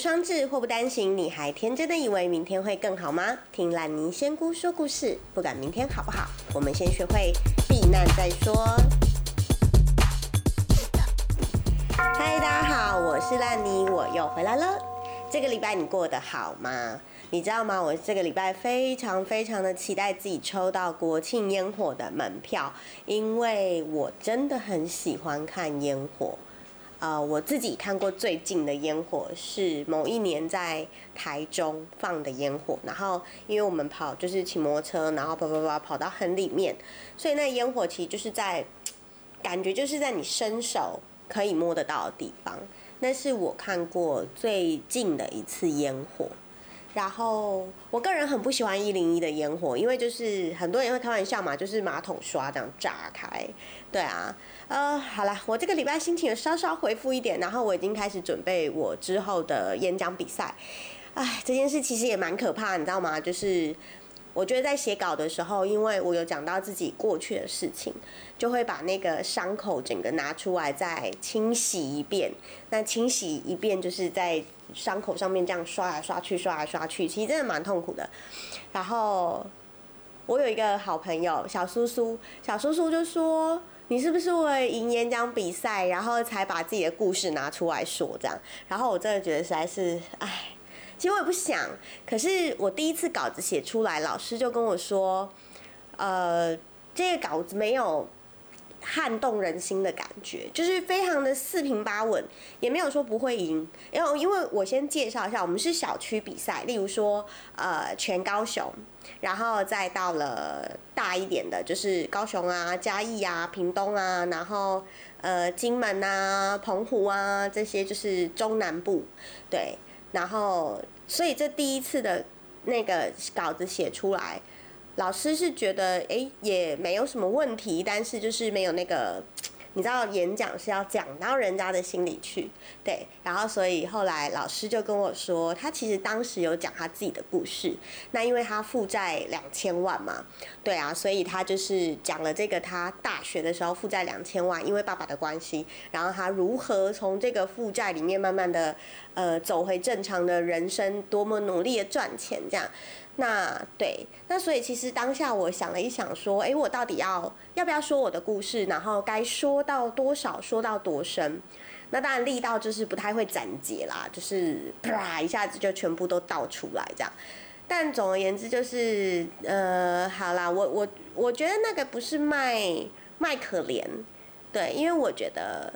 双至，祸不单行，你还天真的以为明天会更好吗？听烂泥仙姑说故事，不管明天好不好，我们先学会避难再说。嗨，大家好，我是烂泥，我又回来了。这个礼拜你过得好吗？你知道吗？我这个礼拜非常非常的期待自己抽到国庆烟火的门票，因为我真的很喜欢看烟火。呃，我自己看过最近的烟火是某一年在台中放的烟火，然后因为我们跑就是骑摩托车，然后跑跑跑跑到很里面，所以那烟火其实就是在感觉就是在你伸手可以摸得到的地方，那是我看过最近的一次烟火。然后我个人很不喜欢一零一的烟火，因为就是很多人会开玩笑嘛，就是马桶刷这样炸开。对啊，呃，好了，我这个礼拜心情有稍稍回复一点，然后我已经开始准备我之后的演讲比赛。唉，这件事其实也蛮可怕，你知道吗？就是。我觉得在写稿的时候，因为我有讲到自己过去的事情，就会把那个伤口整个拿出来再清洗一遍。那清洗一遍就是在伤口上面这样刷来刷去，刷来刷去，其实真的蛮痛苦的。然后我有一个好朋友小叔叔，小叔叔就说：“你是不是为赢演讲比赛，然后才把自己的故事拿出来说这样？”然后我真的觉得实在是，唉。其实我也不想，可是我第一次稿子写出来，老师就跟我说，呃，这个稿子没有撼动人心的感觉，就是非常的四平八稳，也没有说不会赢。因为因为我先介绍一下，我们是小区比赛，例如说呃全高雄，然后再到了大一点的，就是高雄啊、嘉义啊、屏东啊，然后呃金门啊、澎湖啊这些就是中南部，对。然后，所以这第一次的那个稿子写出来，老师是觉得哎也没有什么问题，但是就是没有那个。你知道演讲是要讲到人家的心里去，对，然后所以后来老师就跟我说，他其实当时有讲他自己的故事，那因为他负债两千万嘛，对啊，所以他就是讲了这个他大学的时候负债两千万，因为爸爸的关系，然后他如何从这个负债里面慢慢的呃走回正常的人生，多么努力的赚钱这样。那对，那所以其实当下我想了一想，说，哎，我到底要要不要说我的故事，然后该说到多少，说到多深？那当然力道就是不太会斩截啦，就是啪一下子就全部都倒出来这样。但总而言之就是，呃，好啦，我我我觉得那个不是卖卖可怜，对，因为我觉得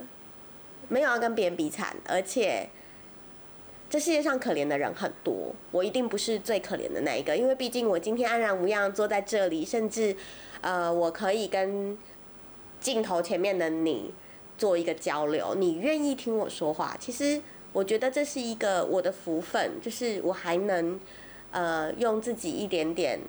没有要跟别人比惨，而且。这世界上可怜的人很多，我一定不是最可怜的那一个，因为毕竟我今天安然无恙坐在这里，甚至，呃，我可以跟镜头前面的你做一个交流，你愿意听我说话，其实我觉得这是一个我的福分，就是我还能，呃，用自己一点点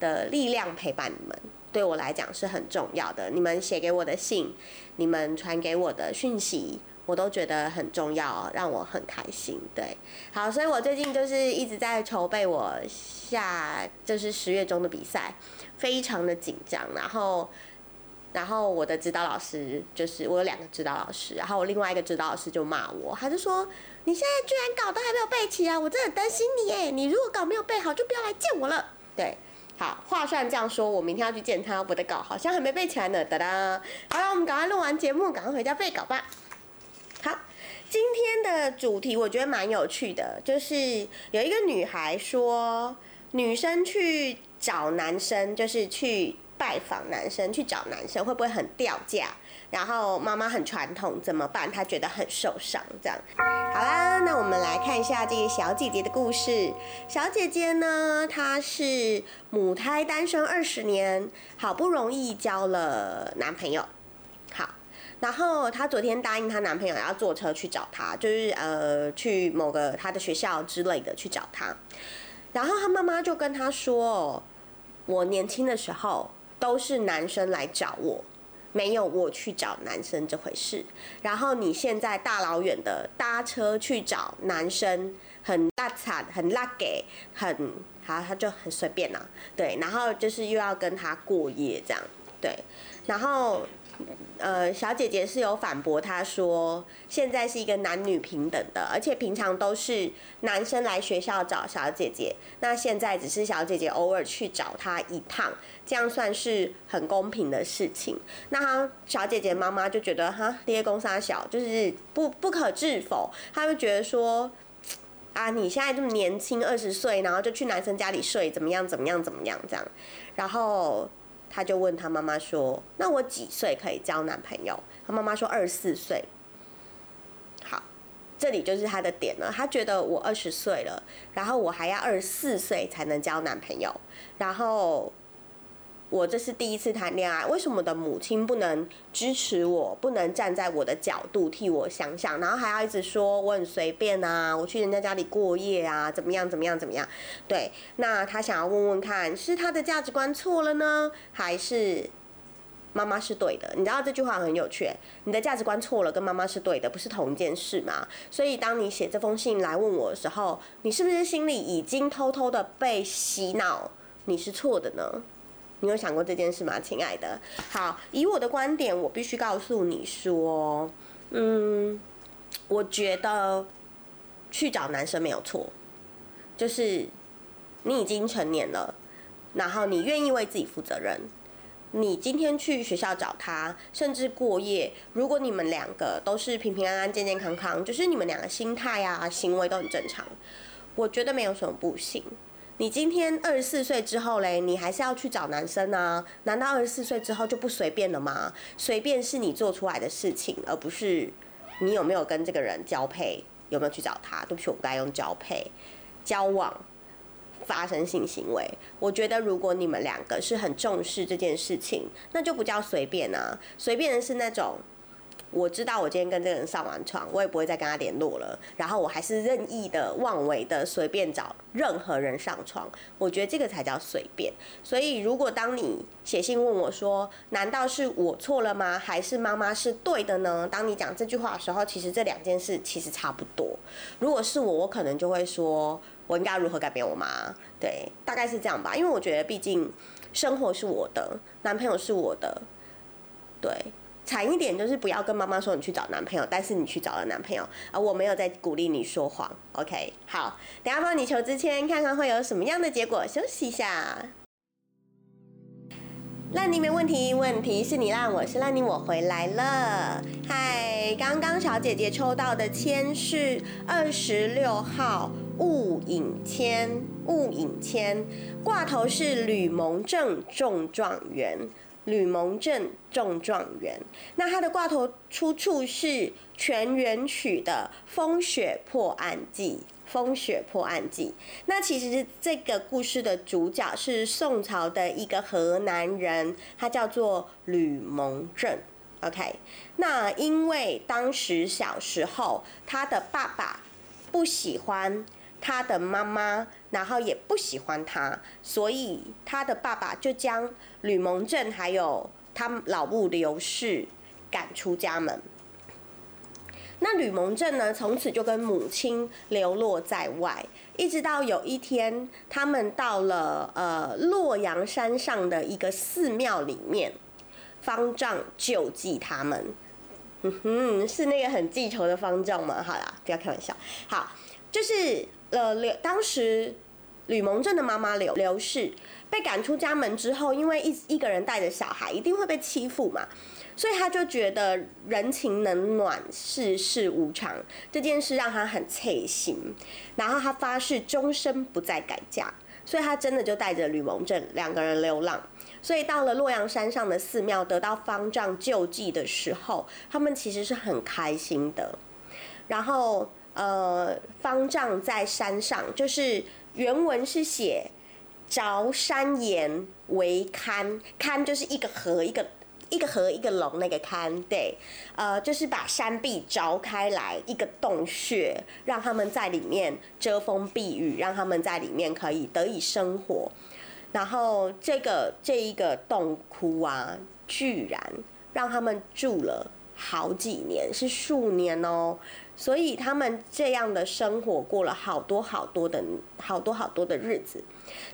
的力量陪伴你们，对我来讲是很重要的。你们写给我的信，你们传给我的讯息。我都觉得很重要，让我很开心。对，好，所以我最近就是一直在筹备我下就是十月中的比赛，非常的紧张。然后，然后我的指导老师就是我有两个指导老师，然后我另外一个指导老师就骂我，他就说：“你现在居然稿都还没有背齐啊！我真的很担心你耶！你如果稿没有背好，就不要来见我了。”对，好，话虽然这样说，我明天要去见他，我的稿好像还没背起来呢。哒哒，好了，我们赶快录完节目，赶快回家背稿吧。的主题我觉得蛮有趣的，就是有一个女孩说，女生去找男生，就是去拜访男生，去找男生会不会很掉价？然后妈妈很传统，怎么办？她觉得很受伤。这样，好啦，那我们来看一下这个小姐姐的故事。小姐姐呢，她是母胎单身二十年，好不容易交了男朋友。然后她昨天答应她男朋友要坐车去找她，就是呃去某个她的学校之类的去找她。然后她妈妈就跟她说：“我年轻的时候都是男生来找我，没有我去找男生这回事。然后你现在大老远的搭车去找男生，很大惨，很拉给，很好，他就很随便呐。对，然后就是又要跟他过夜这样，对，然后。”呃，小姐姐是有反驳她说，现在是一个男女平等的，而且平常都是男生来学校找小姐姐，那现在只是小姐姐偶尔去找他一趟，这样算是很公平的事情。那她小姐姐妈妈就觉得哈，爹公杀小就是不不可置否，她就觉得说，啊，你现在这么年轻，二十岁，然后就去男生家里睡，怎么样怎么样怎么样这样，然后。他就问他妈妈说：“那我几岁可以交男朋友？”他妈妈说：“二十四岁。”好，这里就是他的点了。他觉得我二十岁了，然后我还要二十四岁才能交男朋友，然后。我这是第一次谈恋爱，为什么我的母亲不能支持我，不能站在我的角度替我想想，然后还要一直说我很随便啊，我去人家家里过夜啊，怎么样怎么样怎么样？对，那他想要问问看，是他的价值观错了呢，还是妈妈是对的？你知道这句话很有趣，你的价值观错了，跟妈妈是对的，不是同一件事吗？所以当你写这封信来问我的时候，你是不是心里已经偷偷的被洗脑，你是错的呢？你有想过这件事吗，亲爱的？好，以我的观点，我必须告诉你说，嗯，我觉得去找男生没有错，就是你已经成年了，然后你愿意为自己负责任，你今天去学校找他，甚至过夜，如果你们两个都是平平安安、健健康康，就是你们两个心态啊、行为都很正常，我觉得没有什么不行。你今天二十四岁之后嘞，你还是要去找男生啊？难道二十四岁之后就不随便了吗？随便是你做出来的事情，而不是你有没有跟这个人交配，有没有去找他？对不起，我不该用交配、交往、发生性行为。我觉得如果你们两个是很重视这件事情，那就不叫随便啊。随便的是那种。我知道我今天跟这个人上完床，我也不会再跟他联络了。然后我还是任意的、妄为的、随便找任何人上床。我觉得这个才叫随便。所以，如果当你写信问我说：“难道是我错了吗？还是妈妈是对的呢？”当你讲这句话的时候，其实这两件事其实差不多。如果是我，我可能就会说：“我应该如何改变我妈？”对，大概是这样吧。因为我觉得，毕竟生活是我的，男朋友是我的，对。惨一点就是不要跟妈妈说你去找男朋友，但是你去找了男朋友，而我没有在鼓励你说谎。OK，好，等下帮你求之签看看会有什么样的结果，休息一下。烂泥没问题，问题是你烂，我是烂泥，我回来了。嗨，刚刚小姐姐抽到的签是二十六号雾影签，雾影签挂头是吕蒙正中状元。吕蒙正中状元，那他的挂头出处是《全元曲》的《风雪破案记》。风雪破案记，那其实这个故事的主角是宋朝的一个河南人，他叫做吕蒙正。OK，那因为当时小时候他的爸爸不喜欢。他的妈妈，然后也不喜欢他，所以他的爸爸就将吕蒙正还有他老母刘氏赶出家门。那吕蒙正呢，从此就跟母亲流落在外，一直到有一天，他们到了呃洛阳山上的一个寺庙里面，方丈救济他们。嗯哼，是那个很记仇的方丈吗？好啦，不要开玩笑。好，就是。呃，刘当时吕蒙正的妈妈刘刘氏被赶出家门之后，因为一一个人带着小孩，一定会被欺负嘛，所以他就觉得人情冷暖、世事无常这件事让他很刺心，然后他发誓终身不再改嫁，所以他真的就带着吕蒙正两个人流浪，所以到了洛阳山上的寺庙得到方丈救济的时候，他们其实是很开心的，然后。呃，方丈在山上，就是原文是写“凿山岩为龛”，龛就是一个河，一个一个河，一个龙那个龛，对，呃，就是把山壁凿开来一个洞穴，让他们在里面遮风避雨，让他们在里面可以得以生活。然后这个这一个洞窟啊，居然让他们住了好几年，是数年哦。所以他们这样的生活过了好多好多的好多好多的日子。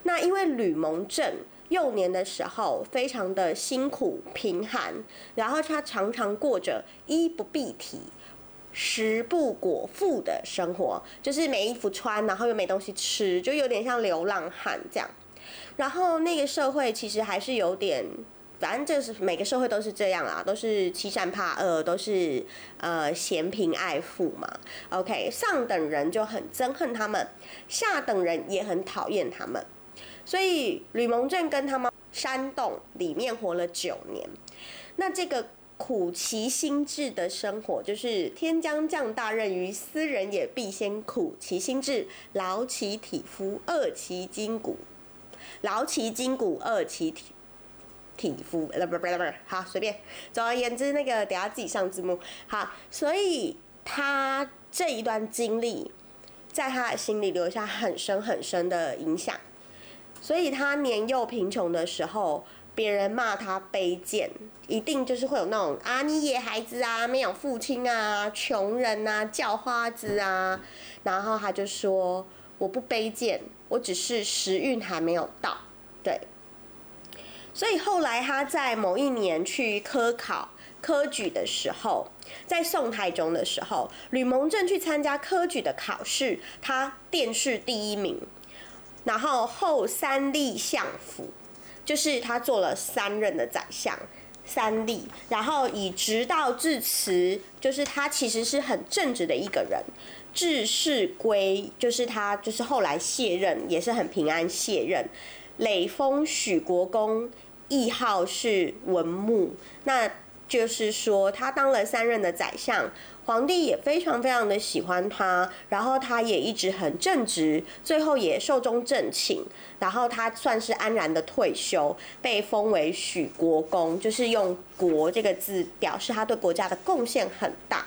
那因为吕蒙正幼年的时候非常的辛苦贫寒，然后他常常过着衣不蔽体、食不果腹的生活，就是没衣服穿，然后又没东西吃，就有点像流浪汉这样。然后那个社会其实还是有点。反正就是每个社会都是这样啦，都是欺善怕恶，都是呃嫌贫爱富嘛。OK，上等人就很憎恨他们，下等人也很讨厌他们。所以吕蒙正跟他们山洞里面活了九年。那这个苦其心志的生活，就是天将降大任于斯人也，必先苦其心志，劳其体肤，饿其筋骨，劳其筋骨，饿其体。体肤，不不不不，好随便。总而言之，那个等下自己上字幕。好，所以他这一段经历，在他的心里留下很深很深的影响。所以他年幼贫穷的时候，别人骂他卑贱，一定就是会有那种啊，你野孩子啊，没有父亲啊，穷人啊，叫花子啊。然后他就说：“我不卑贱，我只是时运还没有到。”所以后来他在某一年去科考科举的时候，在宋太宗的时候，吕蒙正去参加科举的考试，他殿试第一名，然后后三立相府，就是他做了三任的宰相，三立，然后以直道致辞，就是他其实是很正直的一个人，致仕归，就是他就是后来卸任，也是很平安卸任，累封许国公。谥号是文穆，那就是说他当了三任的宰相，皇帝也非常非常的喜欢他，然后他也一直很正直，最后也寿终正寝，然后他算是安然的退休，被封为许国公，就是用“国”这个字表示他对国家的贡献很大。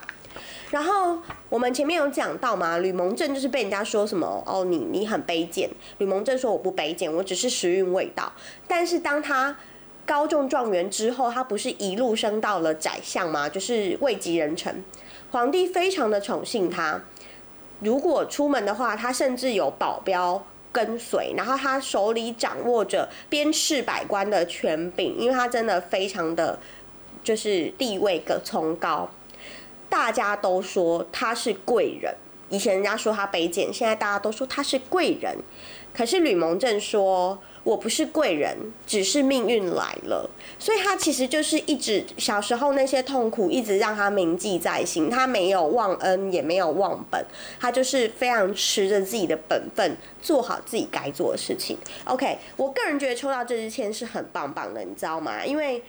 然后我们前面有讲到嘛，吕蒙正就是被人家说什么哦，你你很卑贱。吕蒙正说我不卑贱，我只是时运未到。但是当他高中状元之后，他不是一路升到了宰相吗？就是位极人臣，皇帝非常的宠幸他。如果出门的话，他甚至有保镖跟随，然后他手里掌握着鞭笞百官的权柄，因为他真的非常的，就是地位个崇高。大家都说他是贵人，以前人家说他卑贱，现在大家都说他是贵人。可是吕蒙正说。我不是贵人，只是命运来了，所以他其实就是一直小时候那些痛苦，一直让他铭记在心。他没有忘恩，也没有忘本，他就是非常持着自己的本分，做好自己该做的事情。OK，我个人觉得抽到这支签是很棒棒的，你知道吗？因为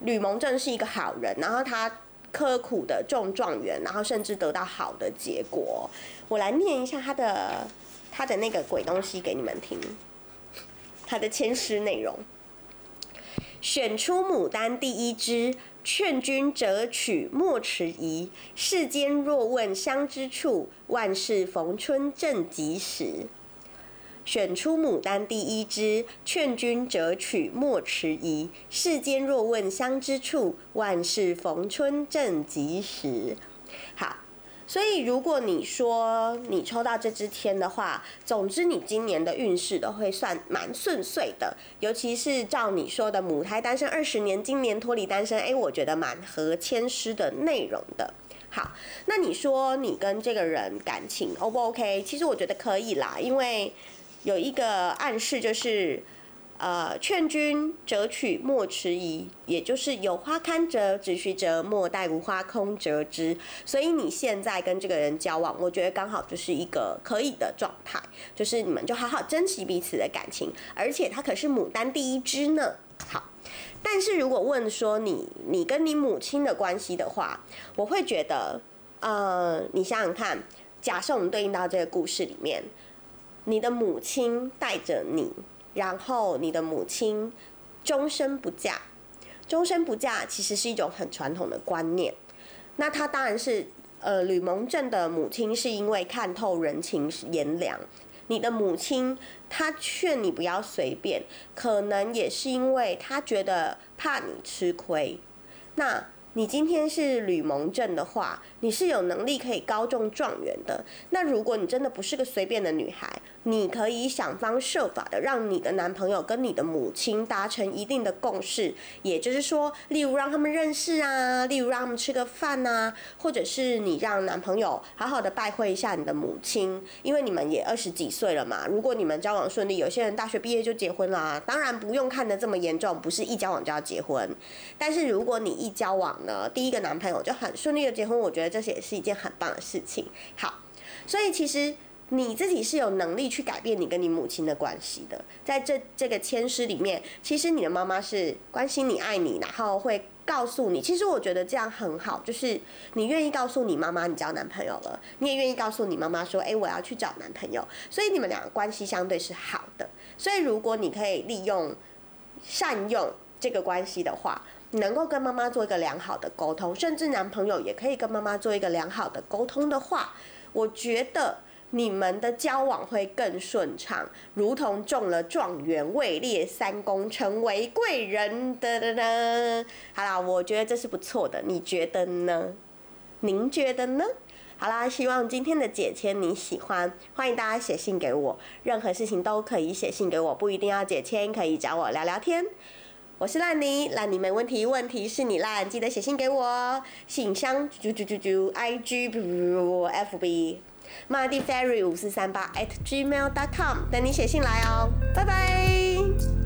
吕蒙正是一个好人，然后他刻苦的中状元，然后甚至得到好的结果。我来念一下他的他的那个鬼东西给你们听。他的签诗内容：选出牡丹第一枝，劝君折取莫迟疑。世间若问香之处，万事逢春正及时。选出牡丹第一枝，劝君折取莫迟疑。世间若问香之处，万事逢春正及时。好。所以，如果你说你抽到这支天的话，总之你今年的运势都会算蛮顺遂的。尤其是照你说的母胎单身二十年，今年脱离单身，哎，我觉得蛮合签诗的内容的。好，那你说你跟这个人感情 O 不 OK？其实我觉得可以啦，因为有一个暗示就是。呃，劝君折取莫迟疑，也就是有花堪折直须折，莫待无花空折枝。所以你现在跟这个人交往，我觉得刚好就是一个可以的状态，就是你们就好好珍惜彼此的感情。而且他可是牡丹第一枝呢。好，但是如果问说你你跟你母亲的关系的话，我会觉得，呃，你想想看，假设我们对应到这个故事里面，你的母亲带着你。然后你的母亲终身不嫁，终身不嫁其实是一种很传统的观念。那他当然是呃吕蒙正的母亲是因为看透人情炎凉，你的母亲她劝你不要随便，可能也是因为她觉得怕你吃亏。那你今天是吕蒙正的话，你是有能力可以高中状元的。那如果你真的不是个随便的女孩，你可以想方设法的让你的男朋友跟你的母亲达成一定的共识，也就是说，例如让他们认识啊，例如让他们吃个饭啊，或者是你让男朋友好好的拜会一下你的母亲，因为你们也二十几岁了嘛。如果你们交往顺利，有些人大学毕业就结婚啦，当然不用看得这么严重，不是一交往就要结婚。但是如果你一交往，呢，第一个男朋友就很顺利的结婚，我觉得这也是一件很棒的事情。好，所以其实你自己是有能力去改变你跟你母亲的关系的。在这这个签诗里面，其实你的妈妈是关心你、爱你，然后会告诉你。其实我觉得这样很好，就是你愿意告诉你妈妈你交男朋友了，你也愿意告诉你妈妈说，哎，我要去找男朋友。所以你们两个关系相对是好的。所以如果你可以利用、善用这个关系的话。能够跟妈妈做一个良好的沟通，甚至男朋友也可以跟妈妈做一个良好的沟通的话，我觉得你们的交往会更顺畅，如同中了状元，位列三公，成为贵人的的的。好啦，我觉得这是不错的，你觉得呢？您觉得呢？好啦，希望今天的解签你喜欢，欢迎大家写信给我，任何事情都可以写信给我，不一定要解签，可以找我聊聊天。我是烂泥，烂泥没问题，问题是你烂，记得写信给我，信箱啾啾啾啾，I G F B，Madie Ferry 五四三八 at gmail dot com，等你写信来哦，拜拜。